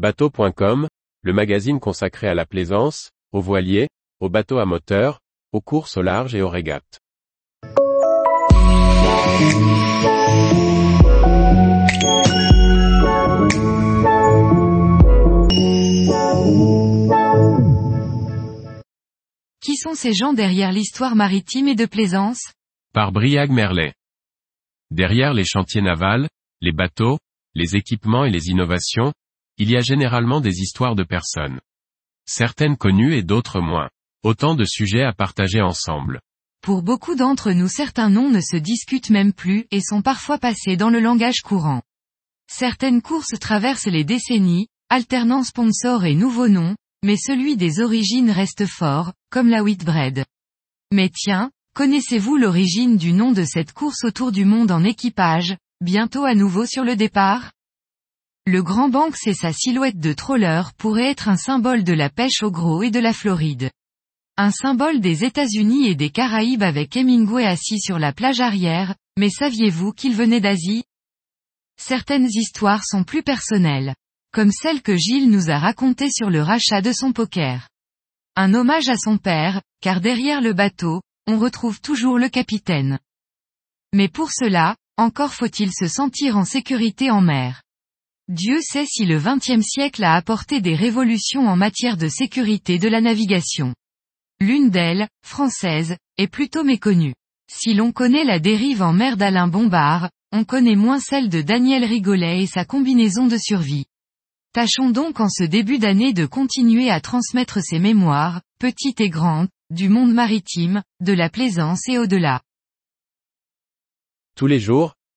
Bateau.com, le magazine consacré à la plaisance, aux voiliers, aux bateaux à moteur, aux courses au large et aux régates. Qui sont ces gens derrière l'histoire maritime et de plaisance? Par Briag Merlet. Derrière les chantiers navals, les bateaux, les équipements et les innovations, il y a généralement des histoires de personnes. Certaines connues et d'autres moins. Autant de sujets à partager ensemble. Pour beaucoup d'entre nous certains noms ne se discutent même plus et sont parfois passés dans le langage courant. Certaines courses traversent les décennies, alternant sponsors et nouveaux noms, mais celui des origines reste fort, comme la Whitbread. Mais tiens, connaissez-vous l'origine du nom de cette course autour du monde en équipage, bientôt à nouveau sur le départ? Le Grand Banks et sa silhouette de troller pourrait être un symbole de la pêche au gros et de la Floride. Un symbole des États-Unis et des Caraïbes avec Hemingway assis sur la plage arrière, mais saviez-vous qu'il venait d'Asie? Certaines histoires sont plus personnelles. Comme celle que Gilles nous a racontée sur le rachat de son poker. Un hommage à son père, car derrière le bateau, on retrouve toujours le capitaine. Mais pour cela, encore faut-il se sentir en sécurité en mer. Dieu sait si le XXe siècle a apporté des révolutions en matière de sécurité de la navigation. L'une d'elles, française, est plutôt méconnue. Si l'on connaît la dérive en mer d'Alain Bombard, on connaît moins celle de Daniel Rigolet et sa combinaison de survie. Tâchons donc en ce début d'année de continuer à transmettre ces mémoires, petites et grandes, du monde maritime, de la plaisance et au-delà. Tous les jours,